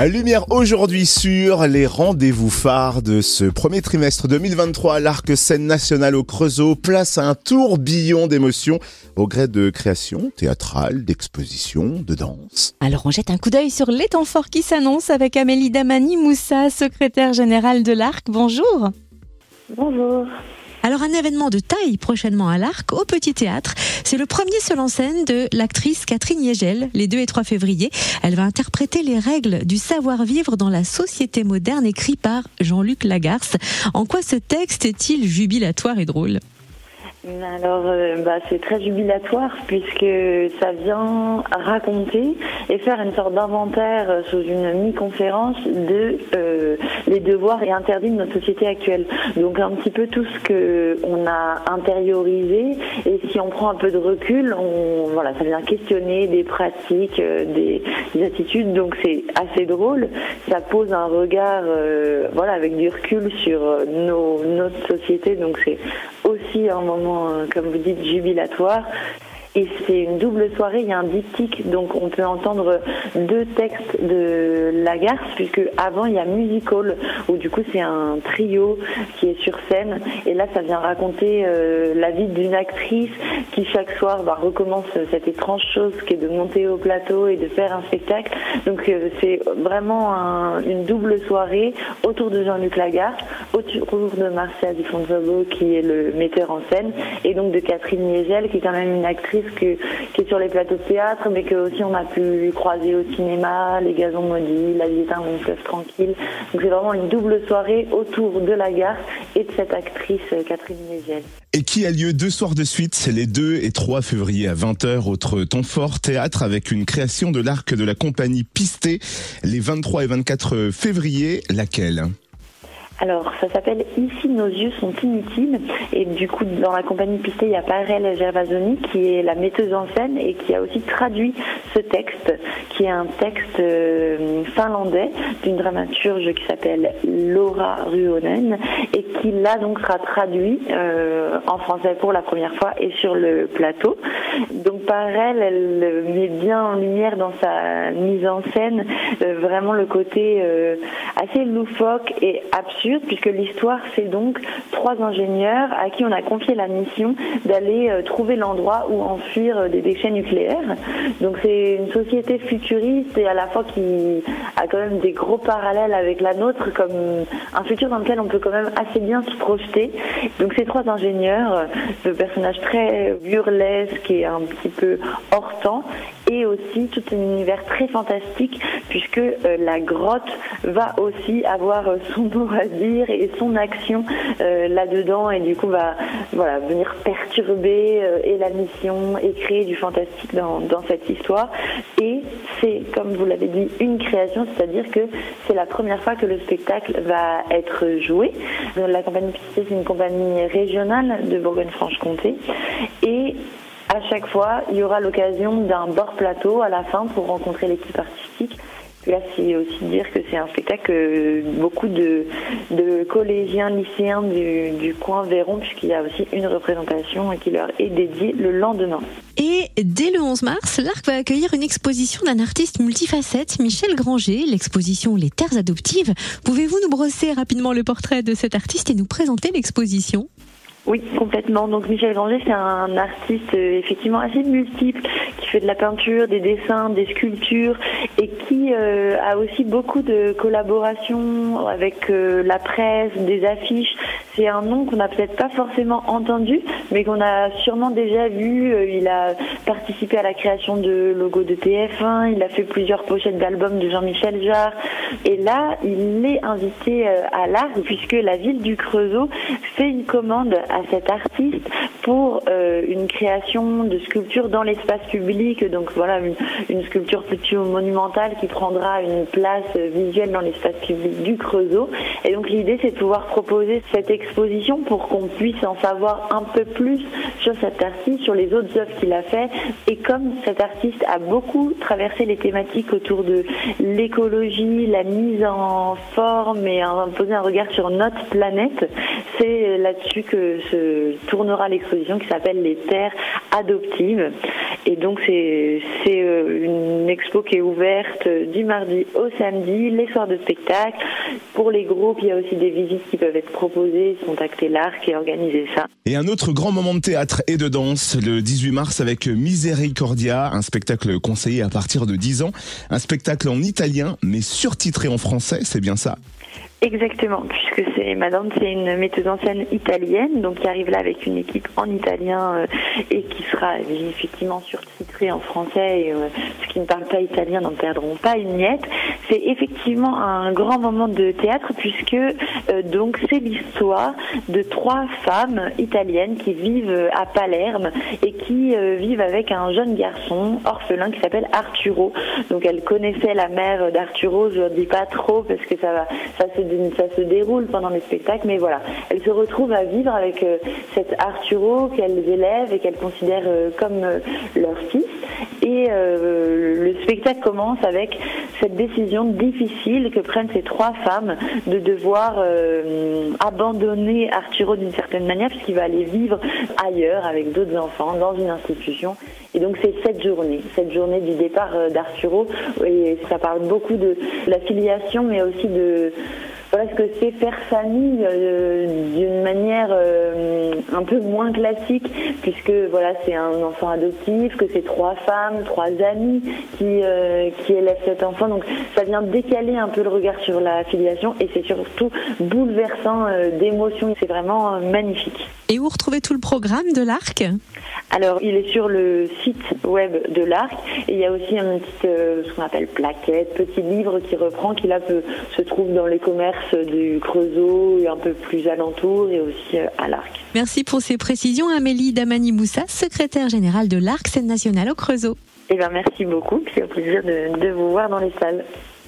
Lumière aujourd'hui sur les rendez-vous phares de ce premier trimestre 2023 à l'Arc Scène Nationale au Creusot. Place à un tourbillon d'émotions au gré de créations théâtrales, d'expositions, de danse. Alors on jette un coup d'œil sur les temps forts qui s'annoncent avec Amélie Damani Moussa, secrétaire générale de l'Arc. Bonjour. Bonjour. Alors un événement de taille prochainement à l'Arc, au Petit Théâtre. C'est le premier seul en scène de l'actrice Catherine Yegel, les 2 et 3 février. Elle va interpréter les règles du savoir-vivre dans la société moderne écrit par Jean-Luc Lagarce. En quoi ce texte est-il jubilatoire et drôle? Alors, euh, bah, c'est très jubilatoire puisque ça vient raconter et faire une sorte d'inventaire euh, sous une mi-conférence de euh, les devoirs et interdits de notre société actuelle. Donc un petit peu tout ce que on a intériorisé et si on prend un peu de recul, on voilà, ça vient questionner des pratiques, des, attitudes. Donc c'est assez drôle. Ça pose un regard, voilà, avec du recul sur nos, notre société. Donc c'est aussi un moment, euh, comme vous dites, jubilatoire. Et c'est une double soirée, il y a un diptyque, donc on peut entendre deux textes de Lagarce, puisque avant il y a Musical, où du coup c'est un trio qui est sur scène, et là ça vient raconter euh, la vie d'une actrice qui chaque soir bah, recommence cette étrange chose qui est de monter au plateau et de faire un spectacle. Donc euh, c'est vraiment une double soirée autour de Jean-Luc Lagarce, autour de Marcia Di qui est le metteur en scène, et donc de Catherine Niegel qui est quand même une actrice qui est sur les plateaux de théâtre, mais que aussi on a pu croiser au cinéma, Les Gazons Maudits, La vie est un fleuve tranquille. Donc c'est vraiment une double soirée autour de la gare et de cette actrice euh, Catherine Négel. Et qui a lieu deux soirs de suite, les 2 et 3 février à 20h, autre temps fort théâtre avec une création de l'arc de la compagnie Pisté, les 23 et 24 février, laquelle? Alors, ça s'appelle Ici nos yeux sont inutiles. Et du coup, dans la compagnie Pisté, il y a Parel Gervasoni qui est la metteuse en scène et qui a aussi traduit ce texte, qui est un texte euh, finlandais d'une dramaturge qui s'appelle Laura Ruonen et qui là donc sera traduit euh, en français pour la première fois et sur le plateau. Donc Parel, elle met bien en lumière dans sa mise en scène euh, vraiment le côté assez loufoque et absurde puisque l'histoire, c'est donc trois ingénieurs à qui on a confié la mission d'aller euh, trouver l'endroit où enfuir euh, des déchets nucléaires. Donc c'est une société futuriste et à la fois qui a quand même des gros parallèles avec la nôtre, comme un futur dans lequel on peut quand même assez bien se projeter. Donc ces trois ingénieurs, de euh, personnages très burlesques et un petit peu hors temps, et aussi tout un univers très fantastique puisque la grotte va aussi avoir son mot à dire et son action euh, là-dedans et du coup va voilà venir perturber euh, et la mission et créer du fantastique dans, dans cette histoire et c'est comme vous l'avez dit une création c'est-à-dire que c'est la première fois que le spectacle va être joué la compagnie Pisté c'est une compagnie régionale de Bourgogne-Franche-Comté. Et à chaque fois, il y aura l'occasion d'un bord plateau à la fin pour rencontrer l'équipe artistique Là, c'est aussi dire que c'est un spectacle que beaucoup de, collégiens, lycéens du, coin verront, puisqu'il y a aussi une représentation qui leur est dédiée le lendemain. Et dès le 11 mars, l'Arc va accueillir une exposition d'un artiste multifacette, Michel Granger, l'exposition Les Terres Adoptives. Pouvez-vous nous brosser rapidement le portrait de cet artiste et nous présenter l'exposition? Oui, complètement. Donc Michel Granger, c'est un artiste euh, effectivement assez multiple, qui fait de la peinture, des dessins, des sculptures, et euh, a aussi beaucoup de collaborations avec euh, la presse, des affiches. C'est un nom qu'on n'a peut-être pas forcément entendu, mais qu'on a sûrement déjà vu. Il a participé à la création de logos de TF1, il a fait plusieurs pochettes d'albums de Jean-Michel Jarre, et là, il est invité à l'art puisque la ville du Creusot fait une commande à cet artiste pour euh, une création de sculpture dans l'espace public. Donc voilà, une, sculpture plutôt monumentale qui prendra une place visuelle dans l'espace public du Creusot. Et donc l'idée, c'est de pouvoir proposer cette exposition pour qu'on puisse en savoir un peu plus sur cet artiste, sur les autres œuvres qu'il a fait. Et comme cet artiste a beaucoup traversé les thématiques autour de l'écologie, la mise en forme et poser un regard sur notre planète, c'est là-dessus que se tournera l'exposition qui s'appelle Les Terres adoptive. Et donc c'est une expo qui est ouverte du mardi au samedi, les soirs de spectacle. Pour les groupes, il y a aussi des visites qui peuvent être proposées, contacter l'ARC et organiser ça. Et un autre grand moment de théâtre et de danse le 18 mars avec Misericordia, un spectacle conseillé à partir de 10 ans, un spectacle en italien mais surtitré en français, c'est bien ça Exactement, puisque c'est Madame, c'est une metteuse en scène italienne, donc qui arrive là avec une équipe en italien euh, et qui sera effectivement surtitrée en français. Et euh, ceux qui ne parlent pas italien n'en perdront pas une miette. C'est effectivement un grand moment de théâtre puisque euh, donc c'est l'histoire de trois femmes italiennes qui vivent à Palerme et qui vivent avec un jeune garçon orphelin qui s'appelle Arturo. Donc elle connaissait la mère d'Arturo, je ne dis pas trop parce que ça va, ça se déroule pendant les spectacles, mais voilà, elles se retrouvent à vivre avec euh, cet Arturo qu'elles élèvent et qu'elles considèrent euh, comme euh, leur fils. Et le spectacle commence avec cette décision difficile que prennent ces trois femmes de devoir abandonner Arturo d'une certaine manière puisqu'il va aller vivre ailleurs avec d'autres enfants dans une institution. Et donc c'est cette journée, cette journée du départ d'Arturo, et ça parle beaucoup de la filiation, mais aussi de ce que c'est faire famille euh, d'une manière euh, un peu moins classique, puisque voilà c'est un enfant adoptif, que c'est trois femmes, trois amis qui euh, qui élèvent cet enfant. Donc ça vient décaler un peu le regard sur la filiation et c'est surtout bouleversant d'émotions. C'est vraiment magnifique. Et où retrouver tout le programme de l'Arc? Alors, il est sur le site web de l'Arc et il y a aussi un petit, ce qu'on appelle plaquette, petit livre qui reprend, qui là peut, se trouve dans les commerces du Creusot et un peu plus alentour et aussi euh, à l'Arc. Merci pour ces précisions, Amélie Damani-Moussa, secrétaire générale de l'Arc Scène Nationale au Creusot. Eh bien, merci beaucoup, c'est un plaisir de, de vous voir dans les salles.